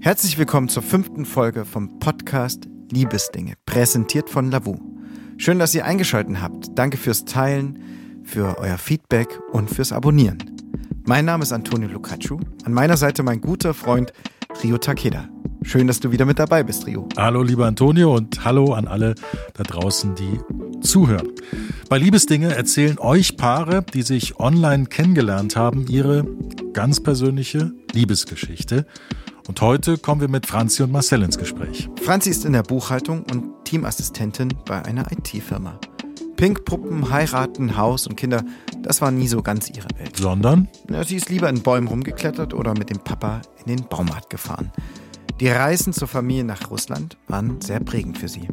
Herzlich willkommen zur fünften Folge vom Podcast Liebesdinge, präsentiert von Lavu. Schön, dass ihr eingeschaltet habt. Danke fürs Teilen, für euer Feedback und fürs Abonnieren. Mein Name ist Antonio Lucaccio. An meiner Seite mein guter Freund Rio Takeda. Schön, dass du wieder mit dabei bist, Rio. Hallo, lieber Antonio und hallo an alle da draußen, die zuhören. Bei Liebesdinge erzählen euch Paare, die sich online kennengelernt haben, ihre ganz persönliche Liebesgeschichte. Und heute kommen wir mit Franzi und Marcel ins Gespräch. Franzi ist in der Buchhaltung und Teamassistentin bei einer IT-Firma. Pinkpuppen, heiraten, Haus und Kinder, das war nie so ganz ihre Welt. Sondern? Ja, sie ist lieber in Bäumen rumgeklettert oder mit dem Papa in den Baumarkt gefahren. Die Reisen zur Familie nach Russland waren sehr prägend für sie.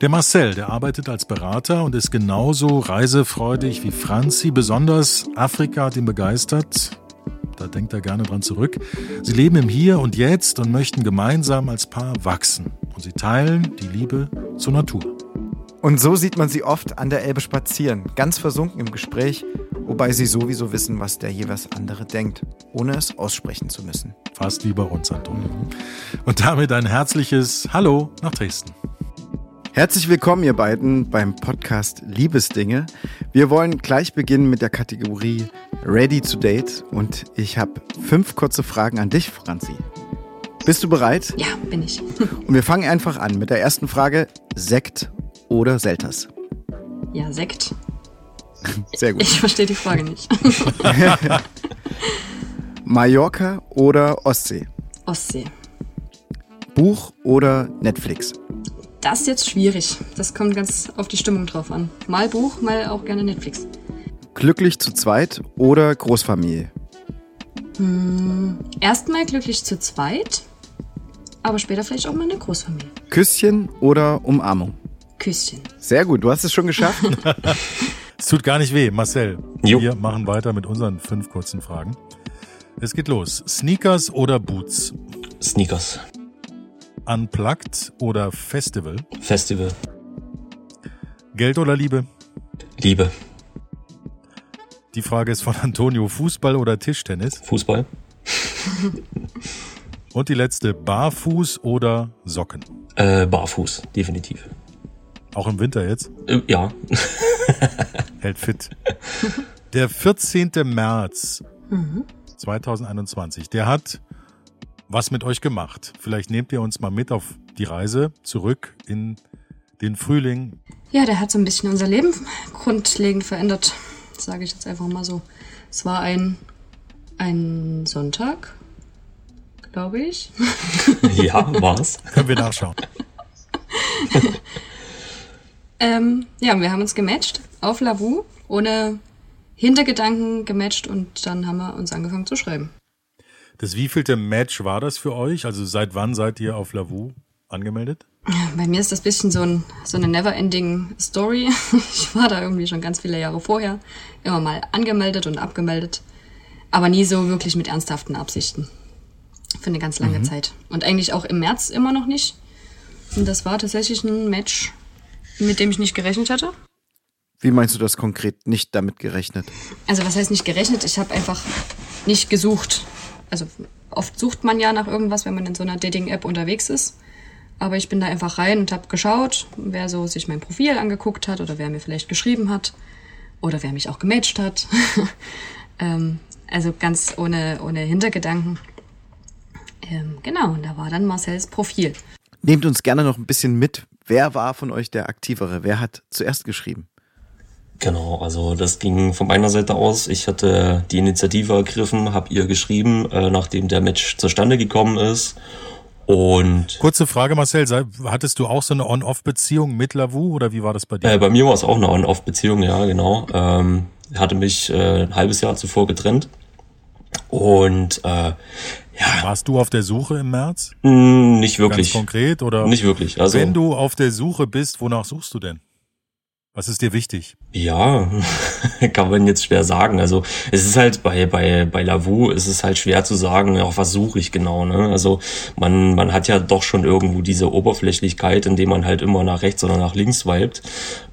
Der Marcel, der arbeitet als Berater und ist genauso reisefreudig wie Franzi. Besonders Afrika hat ihn begeistert. Da denkt er gerne dran zurück. Sie leben im Hier und Jetzt und möchten gemeinsam als Paar wachsen. Und sie teilen die Liebe zur Natur. Und so sieht man sie oft an der Elbe spazieren, ganz versunken im Gespräch, wobei sie sowieso wissen, was der jeweils andere denkt, ohne es aussprechen zu müssen. Fast wie bei uns, Antonio. Und damit ein herzliches Hallo nach Dresden. Herzlich willkommen, ihr beiden, beim Podcast Liebesdinge. Wir wollen gleich beginnen mit der Kategorie Ready to Date und ich habe fünf kurze Fragen an dich, Franzi. Bist du bereit? Ja, bin ich. Und wir fangen einfach an mit der ersten Frage: Sekt oder Selters? Ja, Sekt. Sehr gut. Ich verstehe die Frage nicht. Mallorca oder Ostsee? Ostsee. Buch oder Netflix? Das ist jetzt schwierig. Das kommt ganz auf die Stimmung drauf an. Mal Buch, mal auch gerne Netflix. Glücklich zu zweit oder Großfamilie? Hm, erstmal glücklich zu zweit, aber später vielleicht auch mal eine Großfamilie. Küsschen oder Umarmung? Küsschen. Sehr gut, du hast es schon geschafft. Es tut gar nicht weh, Marcel. Jo. Wir machen weiter mit unseren fünf kurzen Fragen. Es geht los. Sneakers oder Boots? Sneakers. Unplugged oder Festival? Festival. Geld oder Liebe? Liebe. Die Frage ist von Antonio. Fußball oder Tischtennis? Fußball. Und die letzte. Barfuß oder Socken? Äh, barfuß, definitiv. Auch im Winter jetzt? Äh, ja. Hält fit. Der 14. März 2021, der hat was mit euch gemacht. Vielleicht nehmt ihr uns mal mit auf die Reise zurück in den Frühling. Ja, der hat so ein bisschen unser Leben grundlegend verändert, sage ich jetzt einfach mal so. Es war ein, ein Sonntag, glaube ich. ja, war's. Können wir nachschauen. Ähm, ja, wir haben uns gematcht auf Lavu, ohne Hintergedanken gematcht und dann haben wir uns angefangen zu schreiben. Das wievielte Match war das für euch? Also seit wann seid ihr auf Lavu angemeldet? Bei mir ist das bisschen so, ein, so eine never-ending Story. Ich war da irgendwie schon ganz viele Jahre vorher immer mal angemeldet und abgemeldet, aber nie so wirklich mit ernsthaften Absichten. Für eine ganz lange Zeit. Und eigentlich auch im März immer noch nicht. Und das war tatsächlich ein Match, mit dem ich nicht gerechnet hatte. Wie meinst du das konkret? Nicht damit gerechnet? Also was heißt nicht gerechnet? Ich habe einfach nicht gesucht. Also oft sucht man ja nach irgendwas, wenn man in so einer Dating-App unterwegs ist. Aber ich bin da einfach rein und habe geschaut, wer so sich mein Profil angeguckt hat oder wer mir vielleicht geschrieben hat oder wer mich auch gematcht hat. ähm, also ganz ohne, ohne Hintergedanken. Ähm, genau, und da war dann Marcells Profil. Nehmt uns gerne noch ein bisschen mit. Wer war von euch der Aktivere? Wer hat zuerst geschrieben? Genau, also das ging von meiner Seite aus. Ich hatte die Initiative ergriffen, habe ihr geschrieben, äh, nachdem der Match zustande gekommen ist. Und Kurze Frage, Marcel. Hattest du auch so eine On-Off-Beziehung mit Lavu oder wie war das bei dir? äh, bei mir war es auch eine On-Off-Beziehung, ja, genau. Ähm, hatte mich äh, ein halbes Jahr zuvor getrennt. Und äh, ja, Warst du auf der Suche im März? mh, nicht wirklich. Ganz konkret oder? Nicht wirklich. Also Wenn du auf der Suche bist, wonach suchst du denn? Was ist dir wichtig? Ja, kann man jetzt schwer sagen. Also es ist halt bei bei bei Lavu ist es halt schwer zu sagen, auf was suche ich genau. Ne? Also man man hat ja doch schon irgendwo diese Oberflächlichkeit, indem man halt immer nach rechts oder nach links swiped.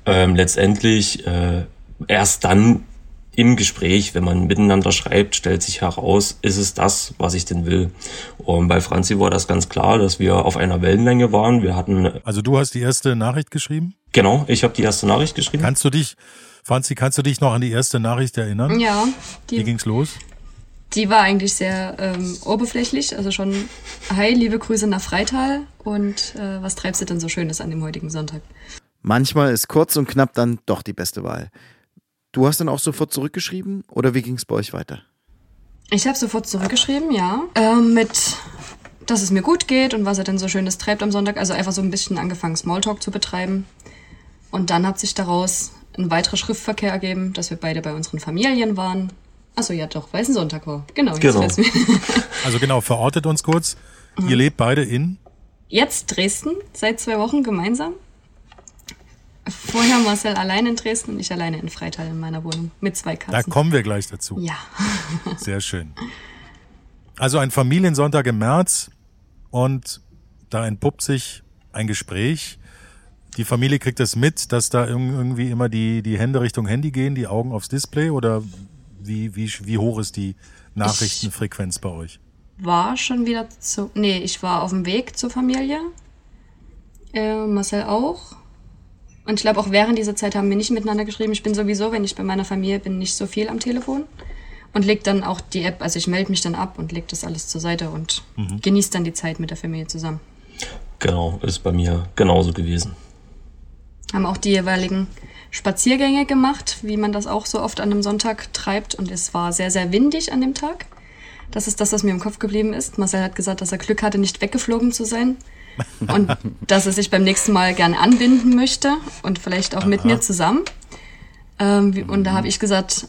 Ähm, letztendlich äh, erst dann im Gespräch, wenn man miteinander schreibt, stellt sich heraus, ist es das, was ich denn will. Und bei Franzi war das ganz klar, dass wir auf einer Wellenlänge waren. Wir hatten. Also du hast die erste Nachricht geschrieben? Genau, ich habe die erste Nachricht geschrieben. Kannst du dich, Franzi, kannst du dich noch an die erste Nachricht erinnern? Ja. Die, Wie ging's los? Die war eigentlich sehr ähm, oberflächlich, also schon, hi, liebe Grüße nach Freital und äh, was treibst du denn so Schönes an dem heutigen Sonntag? Manchmal ist kurz und knapp dann doch die beste Wahl. Du hast dann auch sofort zurückgeschrieben oder wie ging es bei euch weiter? Ich habe sofort zurückgeschrieben, ja. Ähm, mit, dass es mir gut geht und was er denn so Schönes treibt am Sonntag. Also einfach so ein bisschen angefangen, Smalltalk zu betreiben. Und dann hat sich daraus ein weiterer Schriftverkehr ergeben, dass wir beide bei unseren Familien waren. Achso, ja doch, weil es ein Sonntag war. Genau. genau. also genau, verortet uns kurz. Mhm. Ihr lebt beide in? Jetzt Dresden, seit zwei Wochen gemeinsam. Vorher Marcel allein in Dresden und ich alleine in Freital in meiner Wohnung mit zwei Katzen. Da kommen wir gleich dazu. Ja. Sehr schön. Also ein Familiensonntag im März und da entpuppt sich ein Gespräch. Die Familie kriegt es mit, dass da irgendwie immer die, die Hände Richtung Handy gehen, die Augen aufs Display oder wie, wie, wie hoch ist die Nachrichtenfrequenz bei euch? War schon wieder zu. Nee, ich war auf dem Weg zur Familie. Äh, Marcel auch. Und ich glaube, auch während dieser Zeit haben wir nicht miteinander geschrieben. Ich bin sowieso, wenn ich bei meiner Familie bin, nicht so viel am Telefon. Und leg dann auch die App, also ich melde mich dann ab und leg das alles zur Seite und mhm. genieße dann die Zeit mit der Familie zusammen. Genau, ist bei mir genauso gewesen. Haben auch die jeweiligen Spaziergänge gemacht, wie man das auch so oft an einem Sonntag treibt. Und es war sehr, sehr windig an dem Tag. Das ist das, was mir im Kopf geblieben ist. Marcel hat gesagt, dass er Glück hatte, nicht weggeflogen zu sein und dass er sich beim nächsten Mal gerne anbinden möchte und vielleicht auch Aha. mit mir zusammen. Ähm, und da habe ich gesagt,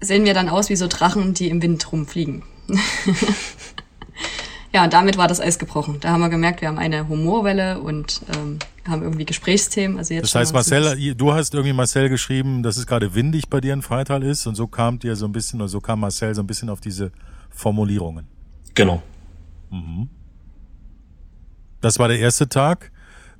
sehen wir dann aus wie so Drachen, die im Wind rumfliegen. ja, und damit war das Eis gebrochen. Da haben wir gemerkt, wir haben eine Humorwelle und ähm, haben irgendwie Gesprächsthemen. Also jetzt das heißt, Marcel, du hast irgendwie Marcel geschrieben, dass es gerade windig bei dir in Freital ist und so kam dir so ein bisschen, oder so kam Marcel so ein bisschen auf diese Formulierungen. Genau. Mhm. Das war der erste Tag.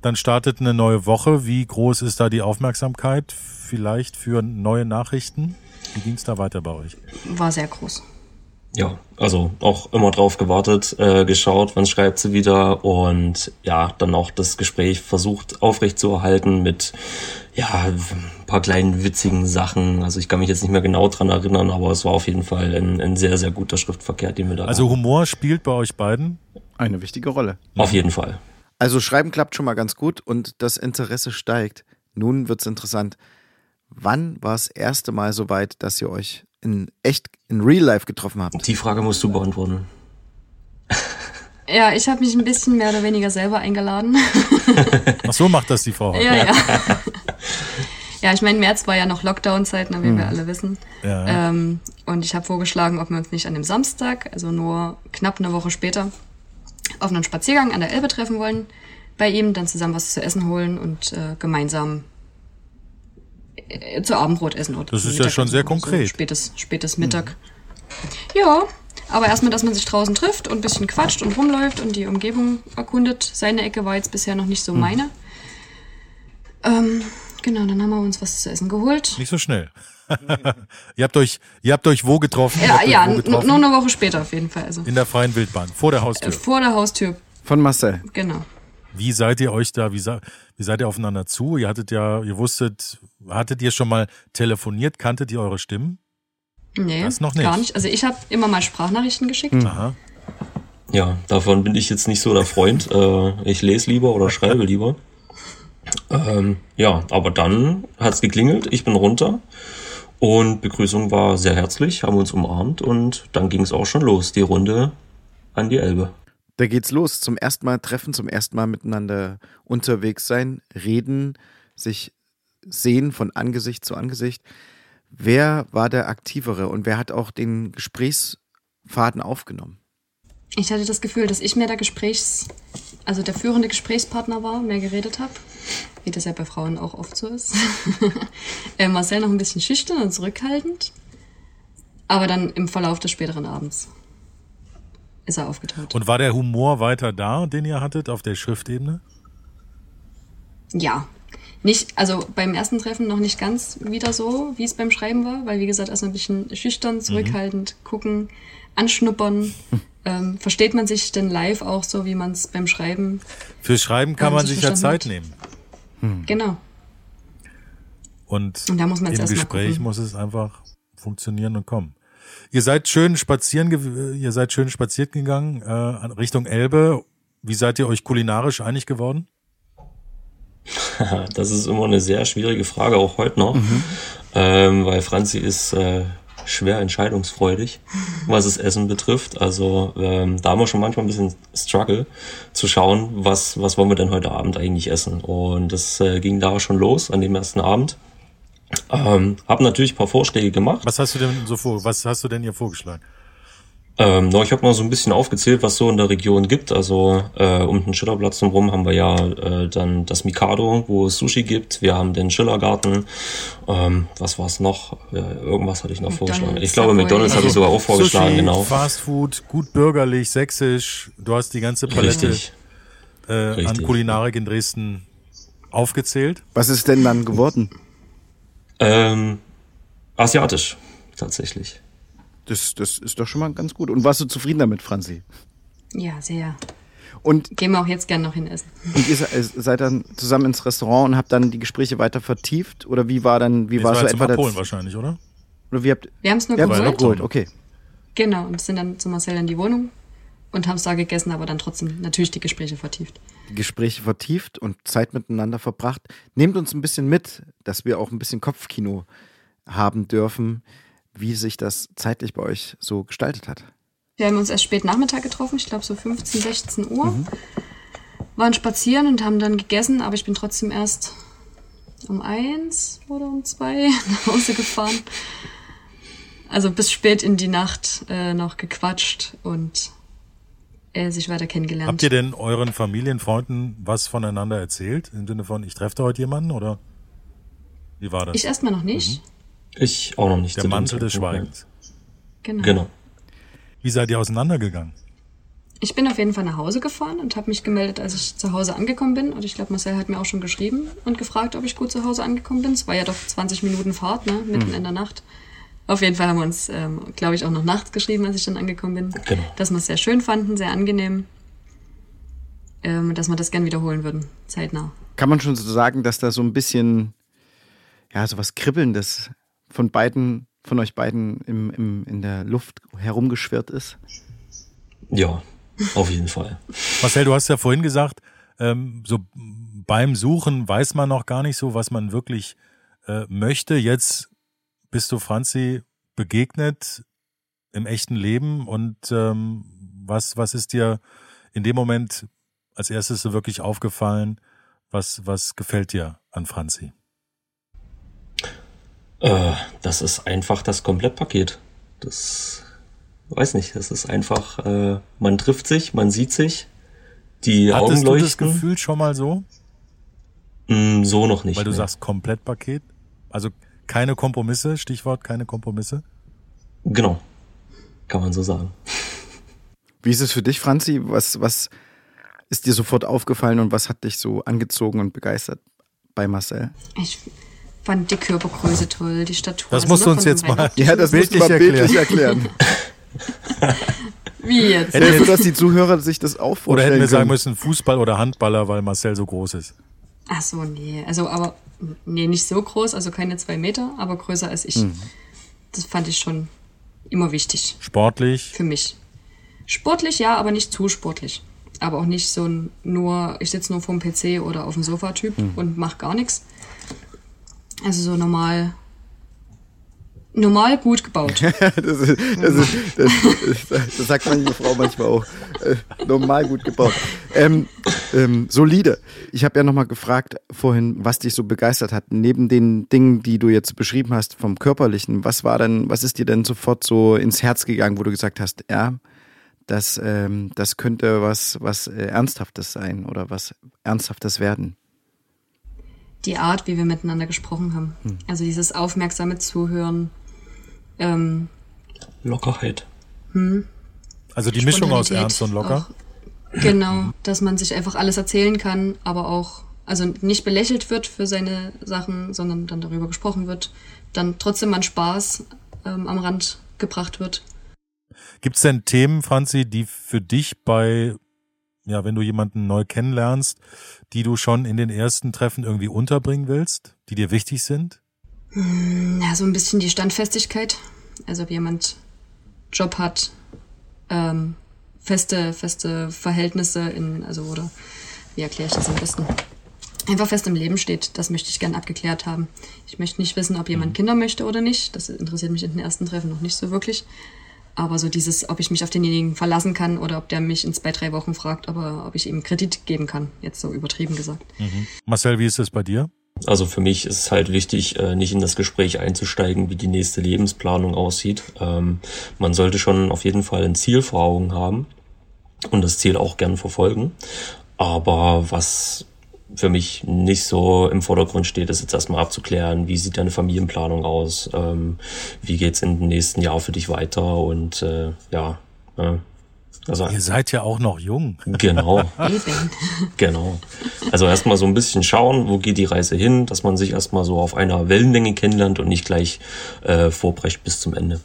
Dann startet eine neue Woche. Wie groß ist da die Aufmerksamkeit vielleicht für neue Nachrichten? Wie ging es da weiter bei euch? War sehr groß. Ja, also auch immer drauf gewartet, äh, geschaut, wann schreibt sie wieder und ja, dann auch das Gespräch versucht aufrechtzuerhalten mit ja, ein paar kleinen witzigen Sachen. Also ich kann mich jetzt nicht mehr genau dran erinnern, aber es war auf jeden Fall ein, ein sehr, sehr guter Schriftverkehr, den wir da Also Humor spielt bei euch beiden? Eine wichtige Rolle. Auf jeden Fall. Also Schreiben klappt schon mal ganz gut und das Interesse steigt. Nun wird's interessant. Wann war das erste Mal so weit, dass ihr euch in echt, in Real Life getroffen habt? Die Frage musst du beantworten. Ja, ich habe mich ein bisschen mehr oder weniger selber eingeladen. Ach so macht das die Frau. Ja, ja. Ja, ich meine, März war ja noch Lockdown-Zeit, wie hm. wir alle wissen. Ja. Ähm, und ich habe vorgeschlagen, ob wir uns nicht an dem Samstag, also nur knapp eine Woche später, auf einen Spaziergang an der Elbe treffen wollen bei ihm, dann zusammen was zu essen holen und äh, gemeinsam äh, zu Abendbrot essen. Oder das ist Mittag ja schon sehr konkret. So spätes, spätes Mittag. Mhm. Ja, aber erstmal, dass man sich draußen trifft und ein bisschen quatscht und rumläuft und die Umgebung erkundet. Seine Ecke war jetzt bisher noch nicht so mhm. meine. Ähm, genau, dann haben wir uns was zu essen geholt. Nicht so schnell. ihr habt euch, ihr habt euch wo getroffen? Ja, ja, getroffen? nur eine Woche später auf jeden Fall. Also. In der freien Wildbahn, vor der Haustür. Äh, vor der Haustür. Von Marcel. Genau. Wie seid ihr euch da, wie, wie seid ihr aufeinander zu? Ihr hattet ja, ihr wusstet, hattet ihr schon mal telefoniert, kanntet ihr eure Stimmen? Nee, das noch nicht. gar nicht. Also ich habe immer mal Sprachnachrichten geschickt. Mhm. Aha. Ja, davon bin ich jetzt nicht so der Freund. Äh, ich lese lieber oder schreibe lieber. Ähm, ja, aber dann hat's geklingelt, ich bin runter und Begrüßung war sehr herzlich, haben uns umarmt und dann ging es auch schon los, die Runde an die Elbe. Da geht's los. Zum ersten Mal treffen, zum ersten Mal miteinander unterwegs sein, reden, sich sehen von Angesicht zu Angesicht. Wer war der Aktivere und wer hat auch den Gesprächsfaden aufgenommen? Ich hatte das Gefühl, dass ich mehr der Gesprächs, also der führende Gesprächspartner war, mehr geredet habe, wie das ja bei Frauen auch oft so ist. äh, Marcel noch ein bisschen schüchtern und zurückhaltend, aber dann im Verlauf des späteren Abends ist er aufgetaucht. Und war der Humor weiter da, den ihr hattet auf der Schriftebene? Ja, nicht, also beim ersten Treffen noch nicht ganz wieder so, wie es beim Schreiben war, weil wie gesagt, erst ein bisschen schüchtern, zurückhaltend, mhm. gucken, anschnuppern. Ähm, versteht man sich denn live auch so, wie man es beim Schreiben? Für Schreiben kann man sich ja Zeit hat. nehmen. Hm. Genau. Und, und da muss man im Gespräch muss es einfach funktionieren und kommen. Ihr seid schön spazieren, ihr seid schön spaziert gegangen äh, Richtung Elbe. Wie seid ihr euch kulinarisch einig geworden? das ist immer eine sehr schwierige Frage, auch heute noch, mhm. ähm, weil Franzi ist äh, schwer entscheidungsfreudig, was das Essen betrifft. Also ähm, da haben wir schon manchmal ein bisschen Struggle zu schauen, was, was wollen wir denn heute Abend eigentlich essen. Und das äh, ging da schon los an dem ersten Abend. Ähm, hab natürlich ein paar Vorschläge gemacht. Was hast du denn so vor? Was hast du denn hier vorgeschlagen? Ähm, no, ich habe mal so ein bisschen aufgezählt, was so in der Region gibt. Also äh, um den Schillerplatz herum haben wir ja äh, dann das Mikado, wo es Sushi gibt. Wir haben den Schillergarten. Ähm, was war es noch? Äh, irgendwas hatte ich noch McDonald's, vorgeschlagen. Ich glaube, McDonalds also, habe ich sogar auch vorgeschlagen, Sushi, genau. Fast Food, gut bürgerlich, sächsisch. Du hast die ganze Palette Richtig. Äh, Richtig. an Kulinarik in Dresden aufgezählt. Was ist denn dann geworden? Ähm, asiatisch, tatsächlich. Das, das ist doch schon mal ganz gut. Und warst du zufrieden damit, Franzi? Ja, sehr. Und gehen wir auch jetzt gern noch hin essen. Und ihr seid dann zusammen ins Restaurant und habt dann die Gespräche weiter vertieft? Oder wie war dann, wie das war, war so etwa Polen wahrscheinlich, oder? Oder wie habt Wir haben es nur geholt. Nur geholt. Okay. Genau, und sind dann zu Marcel in die Wohnung und haben es da gegessen, aber dann trotzdem natürlich die Gespräche vertieft. Die Gespräche vertieft und Zeit miteinander verbracht. Nehmt uns ein bisschen mit, dass wir auch ein bisschen Kopfkino haben dürfen wie sich das zeitlich bei euch so gestaltet hat. Wir haben uns erst spät Nachmittag getroffen, ich glaube so 15, 16 Uhr. Mhm. Waren spazieren und haben dann gegessen, aber ich bin trotzdem erst um eins oder um zwei nach Hause gefahren. Also bis spät in die Nacht äh, noch gequatscht und äh, sich weiter kennengelernt. Habt ihr denn euren Familienfreunden was voneinander erzählt? Im Sinne von, ich treffe heute jemanden oder wie war das? Ich erstmal noch nicht. Mhm. Ich auch noch nicht. Der Mantel des Schweigens. Genau. genau. Wie seid ihr auseinandergegangen? Ich bin auf jeden Fall nach Hause gefahren und habe mich gemeldet, als ich zu Hause angekommen bin. Und ich glaube, Marcel hat mir auch schon geschrieben und gefragt, ob ich gut zu Hause angekommen bin. Es war ja doch 20 Minuten Fahrt, ne? mitten mhm. in der Nacht. Auf jeden Fall haben wir uns, ähm, glaube ich, auch noch nachts geschrieben, als ich dann angekommen bin. Genau. Dass wir es sehr schön fanden, sehr angenehm. Ähm, dass wir das gern wiederholen würden, zeitnah. Kann man schon so sagen, dass da so ein bisschen, ja, so was Kribbelndes von beiden, von euch beiden im, im, in der Luft herumgeschwirrt ist? Ja, auf jeden Fall. Marcel, du hast ja vorhin gesagt, ähm, so beim Suchen weiß man noch gar nicht so, was man wirklich äh, möchte. Jetzt bist du Franzi begegnet im echten Leben und ähm, was, was ist dir in dem Moment als erstes so wirklich aufgefallen? Was, was gefällt dir an Franzi? Äh, das ist einfach das Komplettpaket. Das weiß nicht, das ist einfach, äh, man trifft sich, man sieht sich, die Hattest Augen leuchten. du das Gefühl schon mal so? Mm, so noch nicht. Weil du nee. sagst Komplettpaket? Also keine Kompromisse, Stichwort keine Kompromisse? Genau, kann man so sagen. Wie ist es für dich, Franzi? Was, was ist dir sofort aufgefallen und was hat dich so angezogen und begeistert bei Marcel? Ich fand die Körpergröße toll, die Statur. Das also musst du uns jetzt mal, ja, das musst du mal bildlich erklären. Wie jetzt? Hätte so, dass die Zuhörer sich das auch vorstellen Oder hätten wir sagen müssen Fußball oder Handballer, weil Marcel so groß ist. Ach so, nee. Also, aber, nee, nicht so groß, also keine zwei Meter, aber größer als ich. Mhm. Das fand ich schon immer wichtig. Sportlich? Für mich. Sportlich, ja, aber nicht zu sportlich. Aber auch nicht so ein nur, ich sitze nur vorm PC oder auf dem Sofa-Typ mhm. und mach gar nichts. Also so normal. Normal gut gebaut. das, ist, das, ist, das, das, sagt meine Frau manchmal auch. Äh, normal gut gebaut. Ähm, ähm, solide. Ich habe ja nochmal gefragt vorhin, was dich so begeistert hat. Neben den Dingen, die du jetzt beschrieben hast vom Körperlichen, was war denn, was ist dir denn sofort so ins Herz gegangen, wo du gesagt hast, ja, das, ähm, das könnte was, was äh, Ernsthaftes sein oder was Ernsthaftes werden? Die Art, wie wir miteinander gesprochen haben. Hm. Also dieses aufmerksame Zuhören. Ähm, Lockerheit. Hm. Also die Mischung aus Ernst und Locker? Auch, genau, dass man sich einfach alles erzählen kann, aber auch also nicht belächelt wird für seine Sachen, sondern dann darüber gesprochen wird, dann trotzdem mal Spaß ähm, am Rand gebracht wird. Gibt es denn Themen, Franzi, die für dich bei, ja, wenn du jemanden neu kennenlernst, die du schon in den ersten Treffen irgendwie unterbringen willst, die dir wichtig sind? Hm, ja, so ein bisschen die Standfestigkeit. Also ob jemand Job hat, ähm, feste, feste Verhältnisse in, also oder wie erkläre ich das am besten? Einfach fest im Leben steht, das möchte ich gern abgeklärt haben. Ich möchte nicht wissen, ob jemand mhm. Kinder möchte oder nicht. Das interessiert mich in den ersten Treffen noch nicht so wirklich. Aber so dieses, ob ich mich auf denjenigen verlassen kann oder ob der mich in zwei, drei Wochen fragt, aber ob ich ihm Kredit geben kann, jetzt so übertrieben gesagt. Mhm. Marcel, wie ist das bei dir? Also für mich ist es halt wichtig, äh, nicht in das Gespräch einzusteigen, wie die nächste Lebensplanung aussieht. Ähm, man sollte schon auf jeden Fall ein Ziel vor Augen haben und das Ziel auch gern verfolgen. Aber was für mich nicht so im Vordergrund steht, ist jetzt erstmal abzuklären, wie sieht deine Familienplanung aus, ähm, wie geht's in den nächsten Jahr für dich weiter und äh, ja, äh, also, Ihr seid ja auch noch jung. Genau. genau. Also erstmal so ein bisschen schauen, wo geht die Reise hin, dass man sich erstmal so auf einer Wellenlänge kennenlernt und nicht gleich äh, vorbrecht bis zum Ende.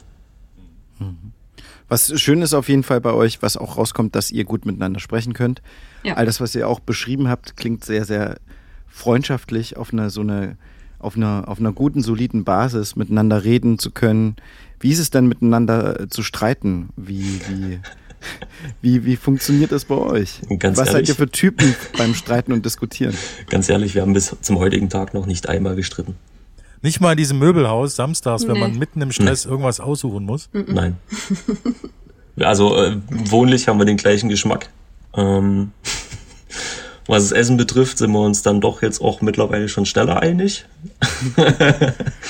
Was schön ist auf jeden Fall bei euch, was auch rauskommt, dass ihr gut miteinander sprechen könnt. Ja. All das, was ihr auch beschrieben habt, klingt sehr, sehr freundschaftlich auf einer so eine auf einer, auf einer guten, soliden Basis miteinander reden zu können. Wie ist es denn miteinander zu streiten? Wie, wie, wie, wie funktioniert das bei euch? Ganz Was ehrlich, seid ihr für Typen beim Streiten und Diskutieren? Ganz ehrlich, wir haben bis zum heutigen Tag noch nicht einmal gestritten. Nicht mal in diesem Möbelhaus samstags, nee. wenn man mitten im Stress nee. irgendwas aussuchen muss? Nein. Also äh, wohnlich haben wir den gleichen Geschmack. Ähm, was das Essen betrifft, sind wir uns dann doch jetzt auch mittlerweile schon schneller einig.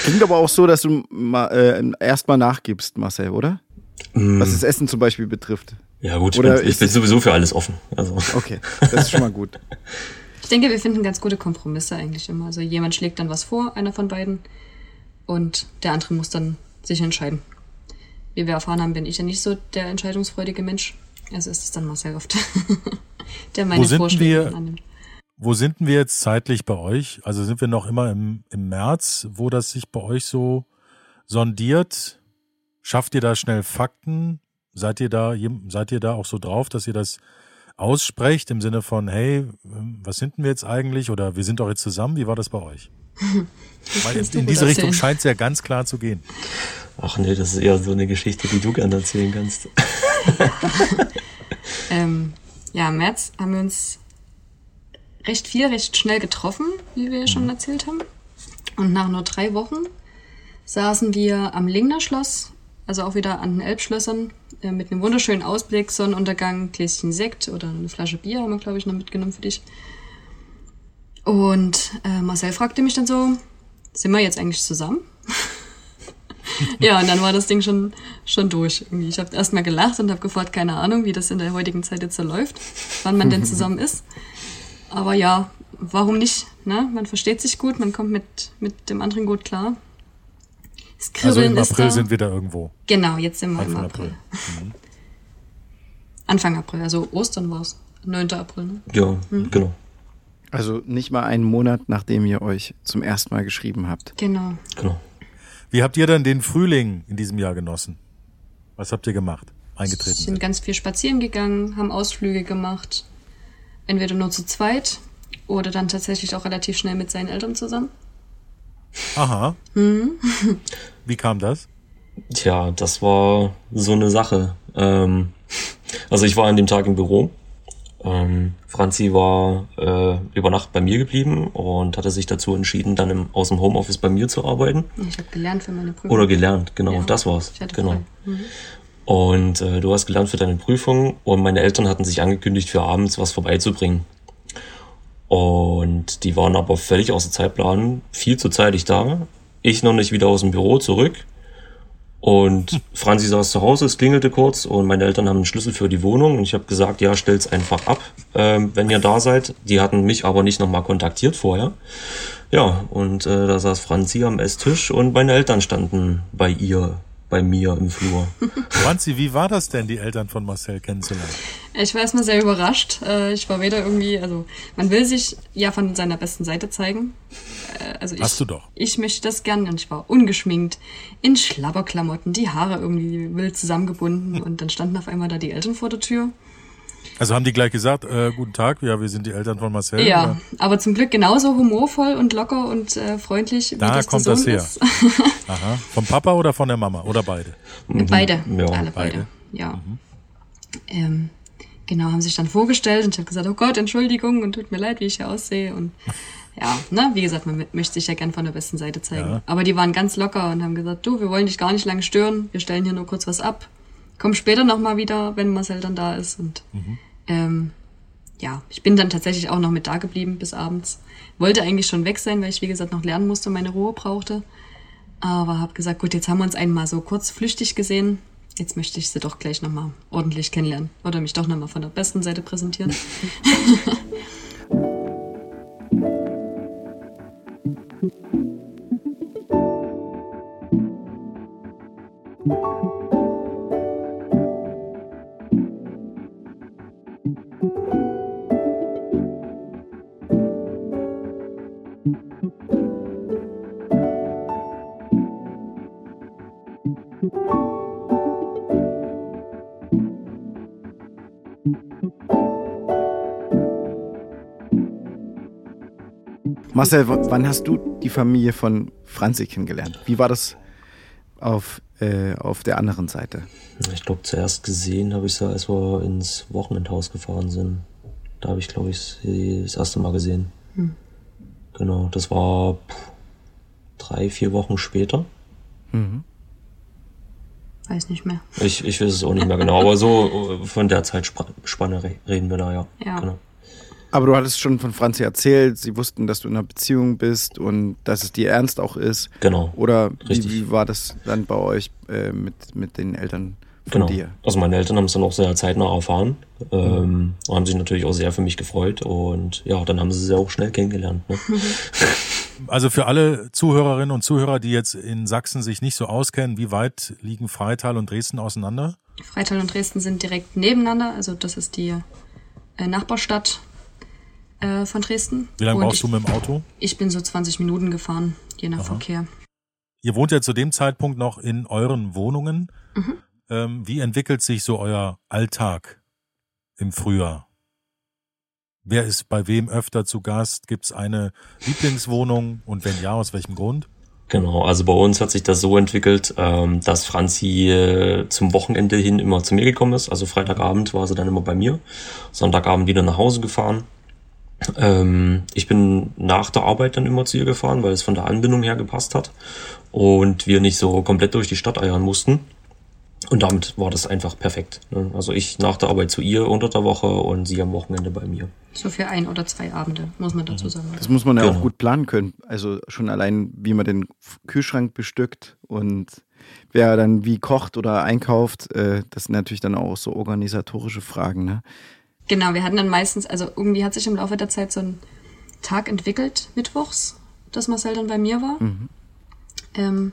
Klingt aber auch so, dass du ma, äh, erstmal nachgibst, Marcel, oder? Mm. Was das Essen zum Beispiel betrifft. Ja gut, Oder ich, bin, ich bin sowieso für alles offen. Also. Okay, das ist schon mal gut. Ich denke, wir finden ganz gute Kompromisse eigentlich immer. Also jemand schlägt dann was vor, einer von beiden, und der andere muss dann sich entscheiden. Wie wir erfahren haben, bin ich ja nicht so der entscheidungsfreudige Mensch. Also ist es dann Marcel oft, der meine Vorschläge annimmt. Wo sind wir jetzt zeitlich bei euch? Also sind wir noch immer im, im März, wo das sich bei euch so sondiert? Schafft ihr da schnell Fakten? Seid ihr da, seid ihr da auch so drauf, dass ihr das aussprecht im Sinne von, hey, was sind wir jetzt eigentlich? Oder wir sind doch jetzt zusammen. Wie war das bei euch? Weil in, in diese Richtung scheint es ja ganz klar zu gehen. Ach nee, das ist eher so eine Geschichte, die du gerne erzählen kannst. ähm, ja, im März haben wir uns recht viel, recht schnell getroffen, wie wir schon mhm. erzählt haben. Und nach nur drei Wochen saßen wir am Lingner Schloss also auch wieder an den Elbschlössern mit einem wunderschönen Ausblick, Sonnenuntergang, Gläschen Sekt oder eine Flasche Bier haben wir, glaube ich, noch mitgenommen für dich. Und äh, Marcel fragte mich dann so, sind wir jetzt eigentlich zusammen? ja, und dann war das Ding schon, schon durch. Irgendwie. Ich habe erstmal gelacht und habe gefragt, keine Ahnung, wie das in der heutigen Zeit jetzt so läuft, wann man denn zusammen ist. Aber ja, warum nicht? Ne? Man versteht sich gut, man kommt mit, mit dem anderen gut klar. Das also im April sind wir da irgendwo. Genau, jetzt sind wir Anfang im April. April. Mhm. Anfang April, also Ostern war es. 9. April, ne? Ja, mhm. genau. Also nicht mal einen Monat, nachdem ihr euch zum ersten Mal geschrieben habt. Genau. genau. Wie habt ihr dann den Frühling in diesem Jahr genossen? Was habt ihr gemacht? Eingetreten? Wir sind ganz viel spazieren gegangen, haben Ausflüge gemacht. Entweder nur zu zweit oder dann tatsächlich auch relativ schnell mit seinen Eltern zusammen. Aha. Mhm. Wie kam das? Tja, das war so eine Sache. Ähm, also ich war an dem Tag im Büro. Ähm, Franzi war äh, über Nacht bei mir geblieben und hatte sich dazu entschieden, dann im, aus dem Homeoffice bei mir zu arbeiten. Ich habe gelernt für meine Prüfung. Oder gelernt, genau, ja, das war's. Ich hatte genau. Mhm. Und äh, du hast gelernt für deine Prüfung und meine Eltern hatten sich angekündigt, für abends was vorbeizubringen. Und die waren aber völlig außer Zeitplan, viel zu zeitig da. Ich noch nicht wieder aus dem Büro zurück. Und Franzi saß zu Hause, es klingelte kurz und meine Eltern haben einen Schlüssel für die Wohnung und ich habe gesagt, ja, stell's einfach ab, ähm, wenn ihr da seid. Die hatten mich aber nicht nochmal kontaktiert vorher. Ja, und äh, da saß Franzi am Esstisch und meine Eltern standen bei ihr, bei mir im Flur. Franzi, wie war das denn, die Eltern von Marcel kennenzulernen? Ich war erstmal sehr überrascht. Äh, ich war weder irgendwie, also man will sich ja von seiner besten Seite zeigen. Äh, also ich, Hast du doch. Ich möchte das gern und ich war ungeschminkt, in Schlabberklamotten, die Haare irgendwie wild zusammengebunden und dann standen auf einmal da die Eltern vor der Tür. Also haben die gleich gesagt, äh, guten Tag, ja, wir sind die Eltern von Marcel. Ja, oder? aber zum Glück genauso humorvoll und locker und äh, freundlich, wie Da das kommt der Sohn das her. ist. Aha. Vom Papa oder von der Mama? Oder beide? Beide, Ja, alle beide. beide. Ja. Ähm, genau, haben sich dann vorgestellt und ich habe gesagt, oh Gott, Entschuldigung und tut mir leid, wie ich hier aussehe. Und ja, ne, wie gesagt, man möchte sich ja gern von der besten Seite zeigen. Ja. Aber die waren ganz locker und haben gesagt, du, wir wollen dich gar nicht lange stören, wir stellen hier nur kurz was ab. Komm später nochmal wieder, wenn Marcel dann da ist. Und ähm, ja, ich bin dann tatsächlich auch noch mit da geblieben bis abends. Wollte eigentlich schon weg sein, weil ich, wie gesagt, noch lernen musste und meine Ruhe brauchte. Aber habe gesagt, gut, jetzt haben wir uns einmal so kurz flüchtig gesehen. Jetzt möchte ich sie doch gleich nochmal ordentlich kennenlernen. Oder mich doch nochmal von der besten Seite präsentieren. Marcel, w- wann hast du die Familie von Franzi kennengelernt? Wie war das auf, äh, auf der anderen Seite? Ich glaube, zuerst gesehen habe ich sie, als wir ins Wochenendhaus gefahren sind. Da habe ich, glaube ich, sie das erste Mal gesehen. Genau, das war pff, drei, vier Wochen später. Weiß nicht mehr. Ich, ich weiß es auch nicht mehr genau, aber so äh, von der Zeitspanne re- reden wir da, ja. Ja. Genau. Aber du hattest schon von Franzi erzählt, sie wussten, dass du in einer Beziehung bist und dass es dir ernst auch ist. Genau. Oder wie, wie war das dann bei euch äh, mit, mit den Eltern von Genau. dir? Also meine Eltern haben es dann auch sehr zeitnah erfahren. Ähm, haben sich natürlich auch sehr für mich gefreut und ja, dann haben sie sie auch schnell kennengelernt. Ne? Also für alle Zuhörerinnen und Zuhörer, die jetzt in Sachsen sich nicht so auskennen, wie weit liegen Freital und Dresden auseinander? Freital und Dresden sind direkt nebeneinander. Also das ist die äh, Nachbarstadt äh, von Dresden. Wie lange brauchst du mit dem Auto? Ich bin so 20 Minuten gefahren, je nach Verkehr. Ihr wohnt ja zu dem Zeitpunkt noch in euren Wohnungen. Mhm. Ähm, wie entwickelt sich so euer Alltag im Frühjahr? Wer ist bei wem öfter zu Gast? Gibt es eine Lieblingswohnung? Und wenn ja, aus welchem Grund? Genau, also bei uns hat sich das so entwickelt, ähm, dass Franzi äh, zum Wochenende hin immer zu mir gekommen ist. Also Freitagabend war sie dann immer bei mir, Sonntagabend wieder nach Hause gefahren. Ähm, ich bin nach der Arbeit dann immer zu ihr gefahren, weil es von der Anbindung her gepasst hat und wir nicht so komplett durch die Stadt eiern mussten. Und damit war das einfach perfekt. Ne? Also ich nach der Arbeit zu ihr unter der Woche und sie am Wochenende bei mir. So für ein oder zwei Abende, muss man dazu sagen. Das muss man ja Genau. auch gut planen können. Also schon allein, wie man den Kühlschrank bestückt und wer dann wie kocht oder einkauft, äh, das sind natürlich dann auch so organisatorische Fragen. Ne? Genau, wir hatten dann meistens, also irgendwie hat sich im Laufe der Zeit so ein Tag entwickelt, mittwochs, dass Marcel dann bei mir war. Ähm,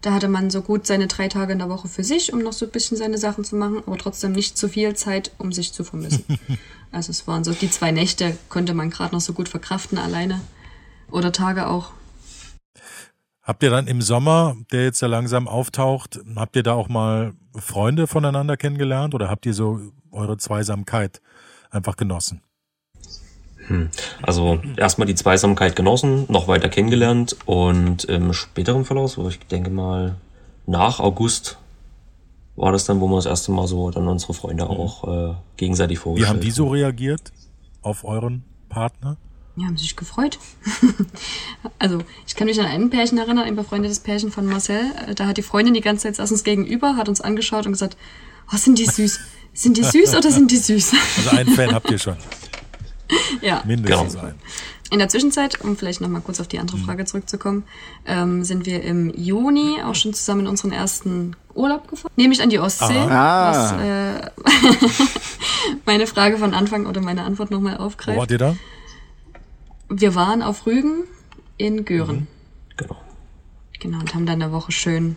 da hatte man so gut seine drei Tage in der Woche für sich, um noch so ein bisschen seine Sachen zu machen, aber trotzdem nicht zu viel Zeit, um sich zu vermissen. also es waren so die zwei Nächte, konnte man gerade noch so gut verkraften alleine. Oder Tage auch. Habt ihr dann im Sommer, der jetzt ja langsam auftaucht, habt ihr da auch mal Freunde voneinander kennengelernt oder habt ihr so eure Zweisamkeit einfach genossen? Also erstmal die Zweisamkeit genossen, noch weiter kennengelernt und im späteren Verlauf, so ich denke mal nach August, war das dann, wo wir das erste Mal so dann unsere Freunde auch äh, gegenseitig Wie vorgestellt haben die so reagiert auf euren Partner? Die haben sich gefreut. also, ich kann mich an ein Pärchen erinnern, ein befreundetes Pärchen von Marcel. Äh, Da hat die Freundin die ganze Zeit saß uns gegenüber, hat uns angeschaut und gesagt, oh, sind die süß? Sind die süß oder sind die süß? Also einen Fan habt ihr schon, ja. mindestens Genau. einen. In der Zwischenzeit, um vielleicht nochmal kurz auf die andere Frage zurückzukommen, ähm, sind wir im Juni auch schon zusammen in unseren ersten Urlaub gefahren. Nämlich an die Ostsee. Ah. Was äh, meine Frage von Anfang oder meine Antwort nochmal Wo aufgreift. wart ihr da? Wir waren auf Rügen in Göhren. Genau. Genau, und haben dann eine Woche schön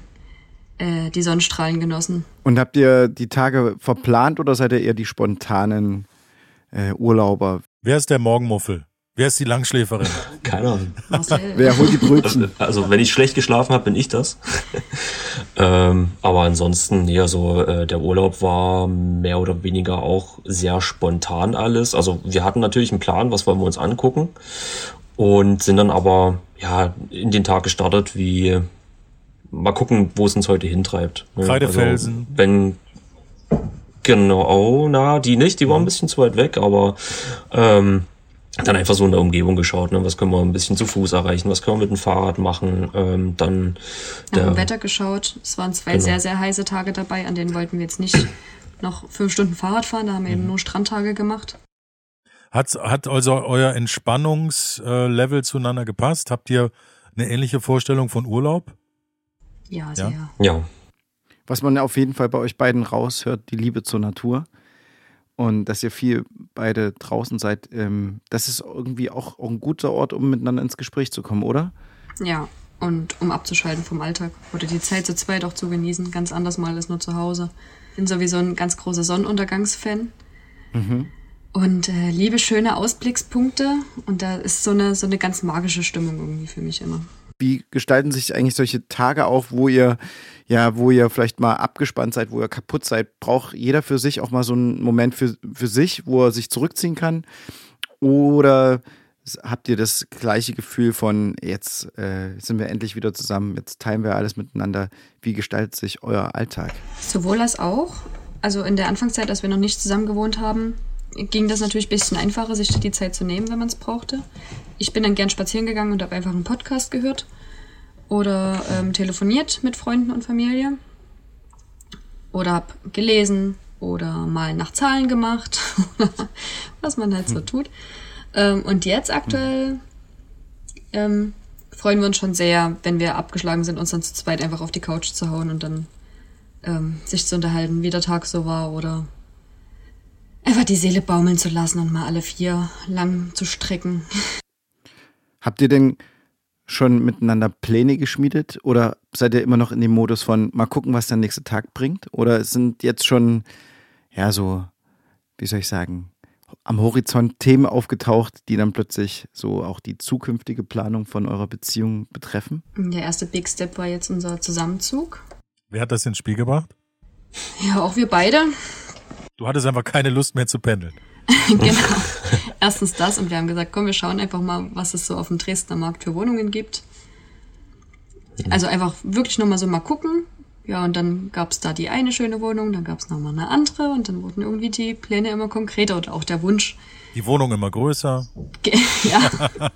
äh, die Sonnenstrahlen genossen. Und habt ihr die Tage verplant oder seid ihr eher die spontanen äh, Urlauber? Wer ist der Morgenmuffel? Wer ist die Langschläferin? Keine Ahnung. Wer holt die Brötchen? Also wenn ich schlecht geschlafen habe, bin ich das. ähm, aber ansonsten, nee, also äh, der Urlaub war mehr oder weniger auch sehr spontan alles. Also wir hatten natürlich einen Plan, was wollen wir uns angucken und sind dann aber ja in den Tag gestartet, wie mal gucken, wo es uns heute hintreibt. ne? Kreidefelsen. Also, wenn genau, oh, na, die nicht, die waren ein bisschen zu weit weg, aber ähm, dann einfach so in der Umgebung geschaut, ne? was können wir ein bisschen zu Fuß erreichen, was können wir mit dem Fahrrad machen, ähm, dann Nach dem der, Wetter geschaut. Es waren zwei Genau. sehr, sehr heiße Tage dabei, an denen wollten wir jetzt nicht noch fünf Stunden Fahrrad fahren, da haben wir Mhm. eben nur Strandtage gemacht. Hat, hat also euer Entspannungslevel zueinander gepasst? Habt ihr eine ähnliche Vorstellung von Urlaub? Ja, Ja? sehr. ja, Was man auf jeden Fall bei euch beiden raushört, die Liebe zur Natur. Und dass ihr viel beide draußen seid, ähm, das ist irgendwie auch, auch ein guter Ort, um miteinander ins Gespräch zu kommen, oder? Ja, und um abzuschalten vom Alltag oder die Zeit zu zweit auch zu genießen, ganz anders mal als nur zu Hause. Bin sowieso ein ganz großer Sonnenuntergangsfan. Und äh, liebe schöne Ausblickspunkte. Und da ist so eine, so eine ganz magische Stimmung irgendwie für mich immer. Wie gestalten sich eigentlich solche Tage auf, wo ihr, ja, wo ihr vielleicht mal abgespannt seid, wo ihr kaputt seid? Braucht jeder für sich auch mal so einen Moment für, für sich, wo er sich zurückziehen kann? Oder habt ihr das gleiche Gefühl von, jetzt äh, sind wir endlich wieder zusammen, jetzt teilen wir alles miteinander? Wie gestaltet sich euer Alltag? Sowohl als auch. Also in der Anfangszeit, als wir noch nicht zusammen gewohnt haben, ging das natürlich ein bisschen einfacher, sich die Zeit zu nehmen, wenn man es brauchte. Ich bin dann gern spazieren gegangen und habe einfach einen Podcast gehört oder ähm, telefoniert mit Freunden und Familie oder habe gelesen oder mal nach Zahlen gemacht, was man halt so tut. Ähm, und jetzt aktuell ähm, freuen wir uns schon sehr, wenn wir abgeschlagen sind, uns dann zu zweit einfach auf die Couch zu hauen und dann ähm, sich zu unterhalten, wie der Tag so war oder einfach die Seele baumeln zu lassen und mal alle vier lang zu strecken. Habt ihr denn schon miteinander Pläne geschmiedet oder seid ihr immer noch in dem Modus von mal gucken, was der nächste Tag bringt? Oder sind jetzt schon, ja, so, wie soll ich sagen, am Horizont Themen aufgetaucht, die dann plötzlich so auch die zukünftige Planung von eurer Beziehung betreffen? Der erste Big Step war jetzt unser Zusammenzug. Wer hat das ins Spiel gebracht? Ja, auch wir beide. Du hattest einfach keine Lust mehr zu pendeln. genau. Erstens das und wir haben gesagt, komm, wir schauen einfach mal, was es so auf dem Dresdner Markt für Wohnungen gibt. Also einfach wirklich nochmal so mal gucken. Ja, und dann gab es da die eine schöne Wohnung, dann gab es nochmal eine andere und dann wurden irgendwie die Pläne immer konkreter und auch der Wunsch. Die Wohnung immer größer. Ge- Ja,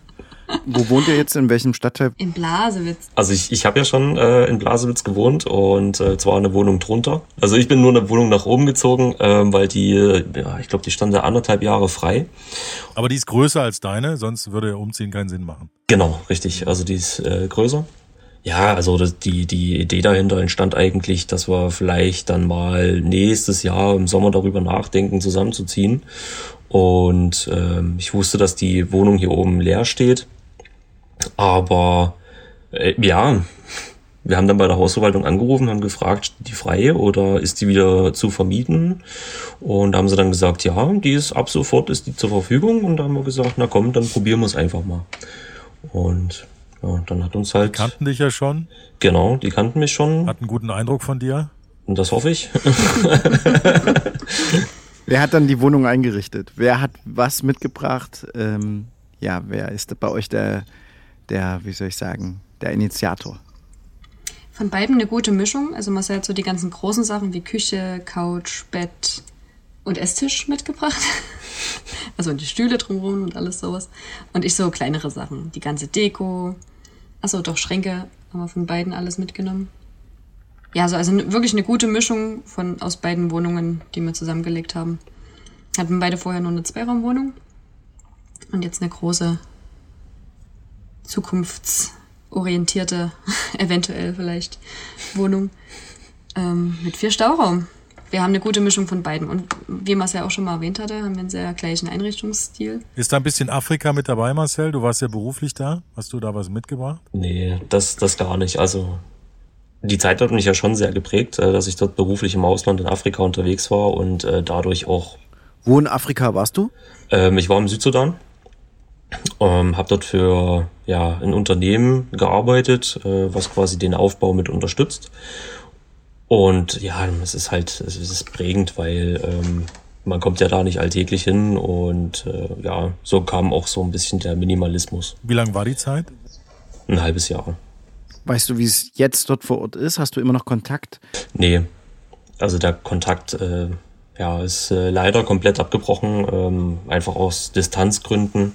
Wo wohnt ihr jetzt? In welchem Stadtteil? in Blasewitz. Also ich, ich habe ja schon äh, in Blasewitz gewohnt und äh, zwar eine Wohnung drunter. Also ich bin nur eine Wohnung nach oben gezogen, ähm, weil die, äh, ja, ich glaube, die stand da anderthalb Jahre frei. Aber die ist größer als deine, sonst würde Umziehen keinen Sinn machen. Genau, richtig. Also die ist äh, größer. Ja, also die, die Idee dahinter entstand eigentlich, dass wir vielleicht dann mal nächstes Jahr im Sommer darüber nachdenken, zusammenzuziehen. Und ähm, ich wusste, dass die Wohnung hier oben leer steht. Aber äh, ja, wir haben dann bei der Hausverwaltung angerufen, haben gefragt, die frei oder ist die wieder zu vermieten? Und da haben sie dann gesagt, ja, die ist ab sofort ist die zur Verfügung. Und da haben wir gesagt, na komm, dann probieren wir es einfach mal. Und ja, dann hat uns halt, Kannten dich ja schon, genau, die kannten mich schon. hatten einen guten Eindruck von dir. Und das hoffe ich. Wer hat dann die Wohnung eingerichtet? Wer hat was mitgebracht? Ähm, ja, wer ist bei euch der, der, wie soll ich sagen, der Initiator? Von beiden eine gute Mischung. Also Marcel hat so die ganzen großen Sachen wie Küche, Couch, Bett und Esstisch mitgebracht. Also die Stühle drumherum und alles sowas. Und ich so kleinere Sachen. Die ganze Deko. Achso, doch Schränke haben wir von beiden alles mitgenommen. Ja, also, also wirklich eine gute Mischung von aus beiden Wohnungen, die wir zusammengelegt haben. Hatten beide vorher nur eine Zweiraumwohnung. Und jetzt eine große, zukunftsorientierte, eventuell vielleicht, Wohnung. Ähm, mit vier Stauraum. Wir haben eine gute Mischung von beiden. Und wie Marcel auch schon mal erwähnt hatte, haben wir einen sehr gleichen Einrichtungsstil. Ist da ein bisschen Afrika mit dabei, Marcel? Du warst ja beruflich da. Hast du da was mitgebracht? nee, das, das gar nicht. Also die Zeit hat mich ja schon sehr geprägt, äh, dass ich dort beruflich im Ausland in Afrika unterwegs war und äh, dadurch auch. Wo in Afrika warst du? Ähm, ich war im Südsudan, ähm, habe dort für ja ein Unternehmen gearbeitet, äh, was quasi den Aufbau mit unterstützt. Und ja, es ist halt, es ist prägend, weil ähm, man kommt ja da nicht alltäglich hin und äh, ja, so kam auch so ein bisschen der Minimalismus. Wie lang war die Zeit? Ein halbes Jahr. Weißt du, wie es jetzt dort vor Ort ist? Hast du immer noch Kontakt? Nee, also der Kontakt äh, ja, ist äh, leider komplett abgebrochen, ähm, einfach aus Distanzgründen.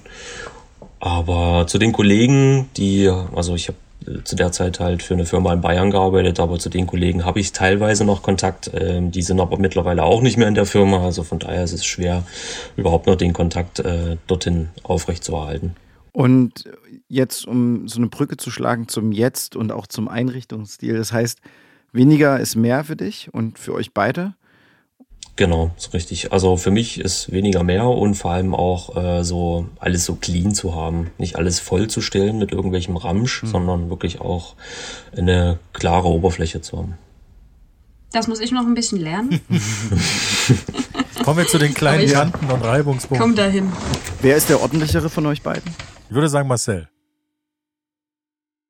Aber zu den Kollegen, die, also ich habe zu der Zeit halt für eine Firma in Bayern gearbeitet, aber zu den Kollegen habe ich teilweise noch Kontakt. Ähm, die sind aber mittlerweile auch nicht mehr in der Firma, also von daher ist es schwer, überhaupt noch den Kontakt äh, dorthin aufrechtzuerhalten. Und jetzt, um so eine Brücke zu schlagen zum Jetzt und auch zum Einrichtungsstil, das heißt, weniger ist mehr für dich und für euch beide? Genau, so richtig. Also für mich ist weniger mehr und vor allem auch äh, so alles so clean zu haben. Nicht alles vollzustellen mit irgendwelchem Ramsch, mhm. sondern wirklich auch eine klare Oberfläche zu haben. Das muss ich noch ein bisschen lernen. Kommen wir zu den kleinen Kanten und Reibungspunkten. Komm dahin. Wer ist der ordentlichere von euch beiden? Ich würde sagen Marcel.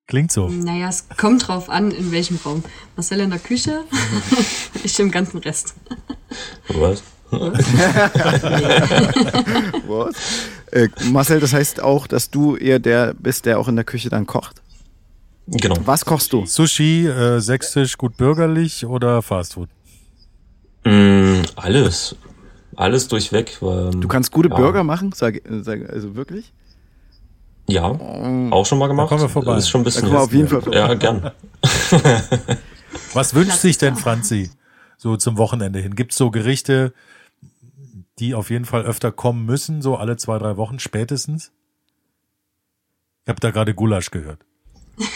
Klingt so. Naja, es kommt drauf an, in welchem Raum. Marcel in der Küche, ich im ganzen Rest. Was? Was? Äh, Marcel, das heißt auch, dass du eher der bist, der auch in der Küche dann kocht? Genau. Was kochst du? Sushi, äh, sächsisch, gut bürgerlich oder Fastfood? Mm, alles. Alles durchweg. Ähm, du kannst gute ja. Burger machen? Sag, sag, also wirklich? Ja, oh. auch schon mal gemacht. Da kommen wir vorbei. Das ist schon ein bisschen. Da auf jeden Fall Ja, gern. Was wünscht sich denn Franzi so zum Wochenende hin? Gibt es so Gerichte, die auf jeden Fall öfter kommen müssen, so alle zwei, drei Wochen spätestens? Ich habe da gerade Gulasch gehört.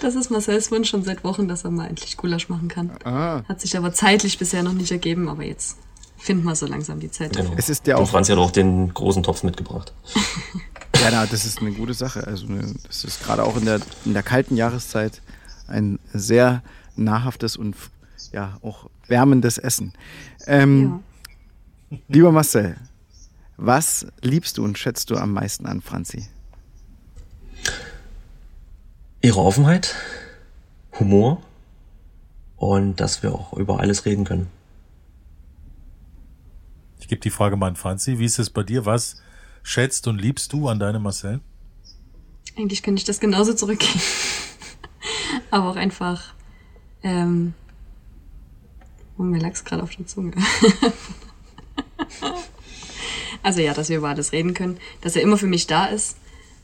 das ist Marcells Wunsch schon seit Wochen, dass er mal endlich Gulasch machen kann. Ah. Hat sich aber zeitlich bisher noch nicht ergeben, aber jetzt finden wir so langsam die Zeit genau. Es ist ja auch. Und Franz hat auch den großen Topf mitgebracht. ja, na, das ist eine gute Sache. Also ne, das ist gerade auch in der, in der kalten Jahreszeit ein sehr nahrhaftes und ja auch wärmendes Essen. Ähm, ja. Lieber Marcel, was liebst du und schätzt du am meisten an Franzi? Ihre Offenheit, Humor und dass wir auch über alles reden können. Ich gebe die Frage mal an Franzi. Wie ist es bei dir? Was schätzt und liebst du an deinem Marcel? Eigentlich könnte ich das genauso zurückgeben. Aber auch einfach, ähm, oh, mir lag es gerade auf der Zunge. also ja, dass wir über alles reden können, dass er immer für mich da ist,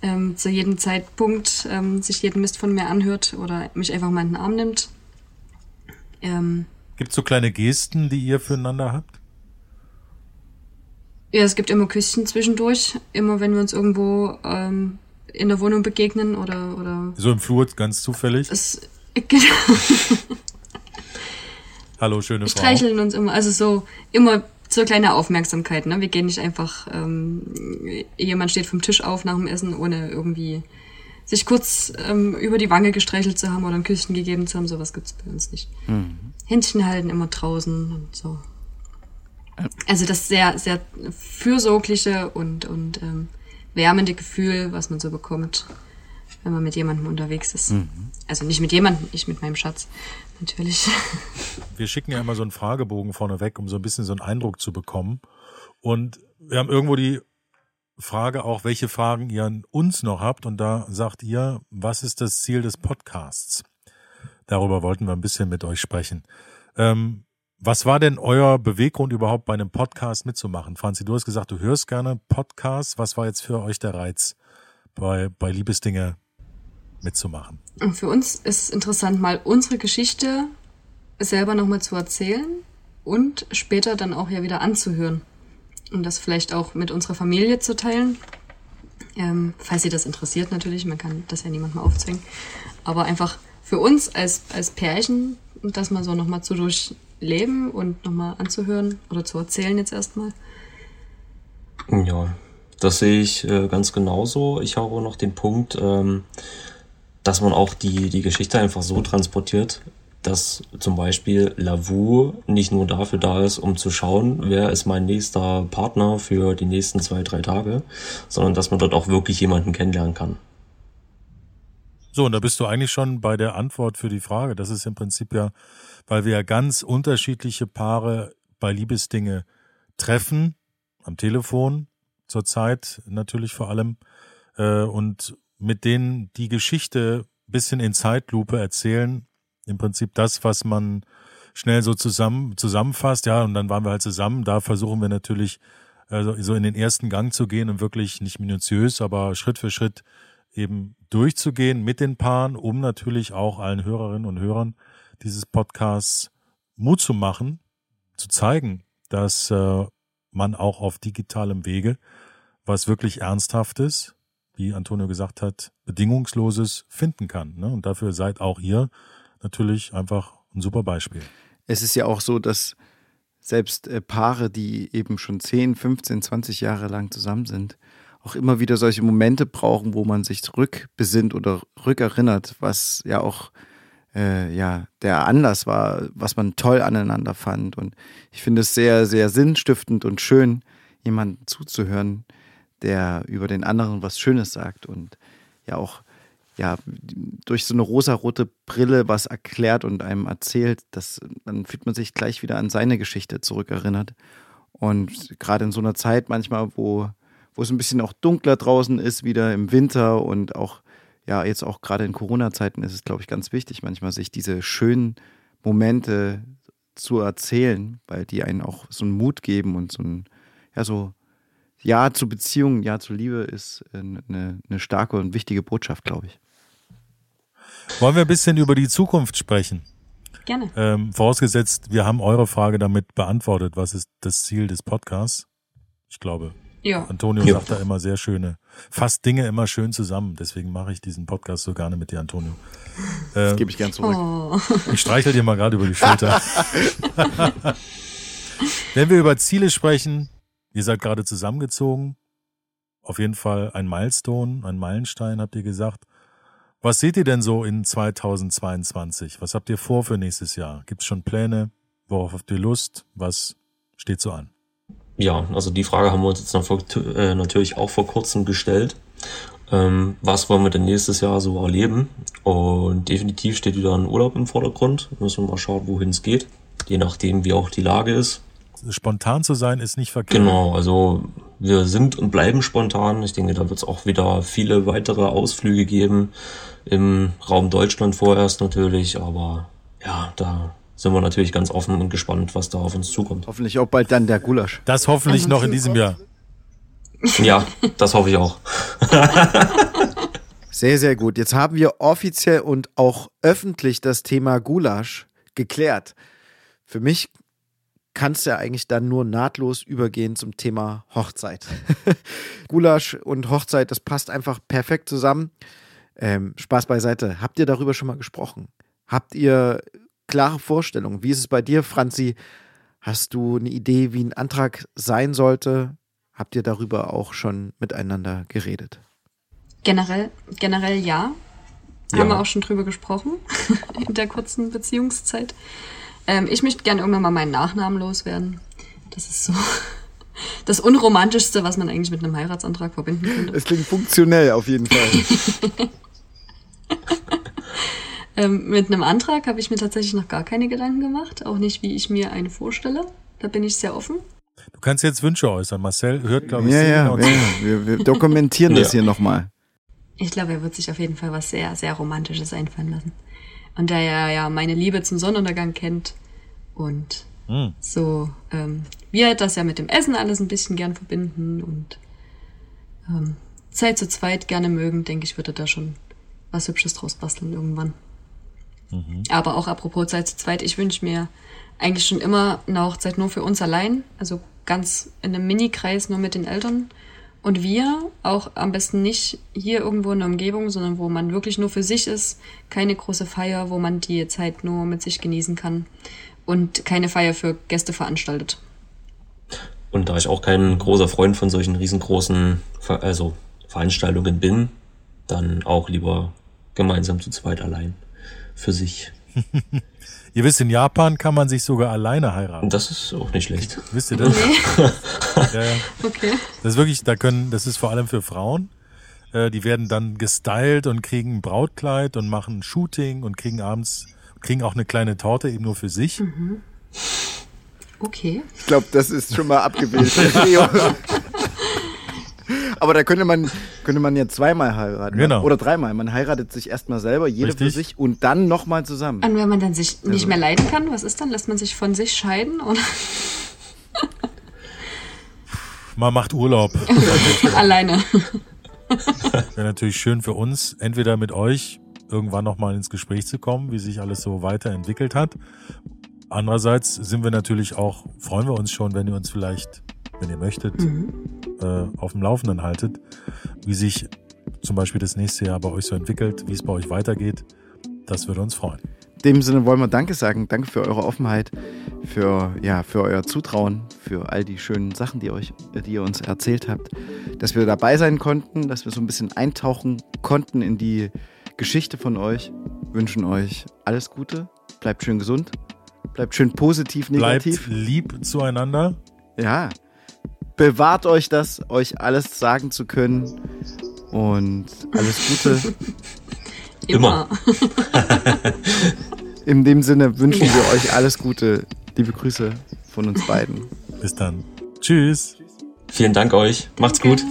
ähm, zu jedem Zeitpunkt ähm, sich jeden Mist von mir anhört oder mich einfach mal in den Arm nimmt. Ähm, Gibt es so kleine Gesten, die ihr füreinander habt? Ja, es gibt immer Küsschen zwischendurch, immer wenn wir uns irgendwo ähm, in der Wohnung begegnen oder oder. So im Flur ganz zufällig. Es, genau. Hallo, schöne Frau. Streicheln uns immer, also so immer so kleine Aufmerksamkeit. Ne? Wir gehen nicht einfach, ähm, jemand steht vom Tisch auf nach dem Essen, ohne irgendwie sich kurz ähm, über die Wange gestreichelt zu haben oder ein Küsschen gegeben zu haben. Sowas gibt's bei uns nicht. Mhm. Händchen halten immer draußen und so. Also das sehr, sehr fürsorgliche und, und ähm, wärmende Gefühl, was man so bekommt, wenn man mit jemandem unterwegs ist. Mhm. Also nicht mit jemandem, nicht mit meinem Schatz, natürlich. Wir schicken ja immer so einen Fragebogen vorneweg, um so ein bisschen so einen Eindruck zu bekommen. Und wir haben irgendwo die Frage auch, welche Fragen ihr an uns noch habt. Und da sagt ihr, was ist das Ziel des Podcasts? Darüber wollten wir ein bisschen mit euch sprechen. Ähm, was war denn euer Beweggrund überhaupt bei einem Podcast mitzumachen? Franzi, du hast gesagt, du hörst gerne Podcasts. Was war jetzt für euch der Reiz, bei, bei Liebesdinge mitzumachen? Und für uns ist interessant, mal unsere Geschichte selber nochmal zu erzählen und später dann auch ja wieder anzuhören. Und das vielleicht auch mit unserer Familie zu teilen. Ähm, falls sie das interessiert natürlich, man kann das ja niemandem aufzwingen. Aber einfach für uns als, als Pärchen, das mal so nochmal zu durch, leben und nochmal anzuhören oder zu erzählen jetzt erstmal? Ja, das sehe ich äh, ganz genauso. Ich habe noch den Punkt, ähm, dass man auch die, die Geschichte einfach so transportiert, dass zum Beispiel Lavu nicht nur dafür da ist, um zu schauen, wer ist mein nächster Partner für die nächsten zwei, drei Tage, sondern dass man dort auch wirklich jemanden kennenlernen kann. So, und da bist du eigentlich schon bei der Antwort für die Frage. Das ist im Prinzip ja, weil wir ja ganz unterschiedliche Paare bei Liebesdinge treffen, am Telefon zurzeit natürlich vor allem, äh, und mit denen die Geschichte bisschen in Zeitlupe erzählen, im Prinzip das, was man schnell so zusammen, zusammenfasst, ja, und dann waren wir halt zusammen. Da versuchen wir natürlich also so in den ersten Gang zu gehen und wirklich nicht minutiös, aber Schritt für Schritt eben durchzugehen mit den Paaren, um natürlich auch allen Hörerinnen und Hörern dieses Podcasts Mut zu machen, zu zeigen, dass äh, man auch auf digitalem Wege was wirklich Ernsthaftes, wie Antonio gesagt hat, Bedingungsloses finden kann. Ne? Und dafür seid auch ihr natürlich einfach ein super Beispiel. Es ist ja auch so, dass selbst äh, Paare, die eben schon 10, 15, 20 Jahre lang zusammen sind, auch immer wieder solche Momente brauchen, wo man sich zurückbesinnt oder rückerinnert, was ja auch äh, ja der Anlass war, was man toll aneinander fand. Und ich finde es sehr, sehr sinnstiftend und schön, jemandem zuzuhören, der über den anderen was Schönes sagt und ja auch ja, durch so eine rosarote Brille was erklärt und einem erzählt, das, dann fühlt man sich gleich wieder an seine Geschichte zurückerinnert. Und gerade in so einer Zeit manchmal, wo, wo es ein bisschen auch dunkler draußen ist, wieder im Winter und auch, ja, jetzt auch gerade in Corona-Zeiten ist es, glaube ich, ganz wichtig, manchmal sich diese schönen Momente zu erzählen, weil die einen auch so einen Mut geben und so ein, ja, so Ja zu Beziehungen, Ja zu Liebe ist eine, eine starke und wichtige Botschaft, glaube ich. Wollen wir ein bisschen über die Zukunft sprechen? Gerne. Ähm, vorausgesetzt, wir haben eure Frage damit beantwortet. Was ist das Ziel des Podcasts? Ich glaube. Ja. Antonio ja. sagt da immer sehr schöne, fasst Dinge immer schön zusammen. Deswegen mache ich diesen Podcast so gerne mit dir, Antonio. Das ähm, gebe ich gern zurück. Oh. Ich streichel dir mal gerade über die Schulter. Wenn wir über Ziele sprechen, ihr seid gerade zusammengezogen. Auf jeden Fall ein Milestone, ein Meilenstein, habt ihr gesagt. Was seht ihr denn so in 2022? Was habt ihr vor für nächstes Jahr? Gibt es schon Pläne? Worauf habt ihr Lust? Was steht so an? Ja, also die Frage haben wir uns jetzt vor, äh, natürlich auch vor kurzem gestellt. Ähm, was wollen wir denn nächstes Jahr so erleben? Und definitiv steht wieder ein Urlaub im Vordergrund. Müssen wir mal schauen, wohin es geht. Je nachdem, wie auch die Lage ist spontan zu sein, ist nicht verkehrt. Genau, also wir sind und bleiben spontan. Ich denke, da wird es auch wieder viele weitere Ausflüge geben. Im Raum Deutschland vorerst natürlich, aber ja, da sind wir natürlich ganz offen und gespannt, was da auf uns zukommt. Hoffentlich auch bald dann der Gulasch. Das hoffentlich noch in diesem Jahr. Ja, das hoffe ich auch. sehr, sehr gut. Jetzt haben wir offiziell und auch öffentlich das Thema Gulasch geklärt. Für mich kannst ja eigentlich dann nur nahtlos übergehen zum Thema Hochzeit. Gulasch und Hochzeit, das passt einfach perfekt zusammen. Ähm, Spaß beiseite. Habt ihr darüber schon mal gesprochen? Habt ihr klare Vorstellungen? Wie ist es bei dir, Franzi? Hast du eine Idee, wie ein Antrag sein sollte? Habt ihr darüber auch schon miteinander geredet? Generell, generell ja. ja. Haben wir auch schon drüber gesprochen in der kurzen Beziehungszeit. Ähm, ich möchte gerne irgendwann mal meinen Nachnamen loswerden. Das ist so das Unromantischste, was man eigentlich mit einem Heiratsantrag verbinden könnte. Es klingt funktionell auf jeden Fall. ähm, mit einem Antrag habe ich mir tatsächlich noch gar keine Gedanken gemacht. Auch nicht, wie ich mir einen vorstelle. Da bin ich sehr offen. Du kannst jetzt Wünsche äußern. Marcel hört, glaube ich, ja, ja, genau ja, wir, wir, dokumentieren das hier nochmal. Ich glaube, er wird sich auf jeden Fall was sehr, sehr Romantisches einfallen lassen. Und da er ja meine Liebe zum Sonnenuntergang kennt und hm. so, ähm, wir das ja mit dem Essen alles ein bisschen gern verbinden und ähm, Zeit zu zweit gerne mögen, denke ich, würde da schon was Hübsches draus basteln irgendwann. Mhm. Aber auch apropos Zeit zu zweit, ich wünsche mir eigentlich schon immer eine Hochzeit nur für uns allein, also ganz in einem Mini-Kreis nur mit den Eltern und wir auch am besten nicht hier irgendwo in der Umgebung, sondern wo man wirklich nur für sich ist, keine große Feier, wo man die Zeit nur mit sich genießen kann und keine Feier für Gäste veranstaltet. Und da ich auch kein großer Freund von solchen riesengroßen also Veranstaltungen bin, dann auch lieber gemeinsam zu zweit allein für sich. Ihr wisst, in Japan kann man sich sogar alleine heiraten. Das ist auch nicht schlecht. Wisst ihr das? Nee. Ja, ja. Okay. Das ist wirklich, da können, das ist vor allem für Frauen. Äh, die werden dann gestylt und kriegen ein Brautkleid und machen ein Shooting und kriegen abends, kriegen auch eine kleine Torte eben nur für sich. Okay. Ich glaube, das ist schon mal abgewählt. Aber da könnte man, könnte man ja zweimal heiraten. Genau. Oder dreimal. Man heiratet sich erstmal selber, jeder Richtig. für sich und dann nochmal zusammen. Und wenn man dann sich Also nicht mehr leiden kann, was ist dann? Lässt man sich von sich scheiden? Oder Man macht Urlaub. alleine? Wäre natürlich schön für uns, entweder mit euch irgendwann nochmal ins Gespräch zu kommen, wie sich alles so weiterentwickelt hat. Andererseits sind wir natürlich auch, freuen wir uns schon, wenn ihr uns vielleicht, wenn ihr möchtet, äh, auf dem Laufenden haltet, wie sich zum Beispiel das nächste Jahr bei euch so entwickelt, wie es bei euch weitergeht. Das würde uns freuen. In dem Sinne wollen wir Danke sagen. Danke für eure Offenheit, für, ja, für euer Zutrauen, für all die schönen Sachen, die, euch, die ihr uns erzählt habt. Dass wir dabei sein konnten, dass wir so ein bisschen eintauchen konnten in die Geschichte von euch. Wünschen euch alles Gute. Bleibt schön gesund. Bleibt schön positiv, Bleibt negativ. lieb zueinander. Ja. Bewahrt euch das, euch alles sagen zu können. Und alles Gute. Immer. In dem Sinne wünschen wir euch alles Gute. Liebe Grüße von uns beiden. Bis dann. Tschüss. Vielen Dank euch. Macht's gut.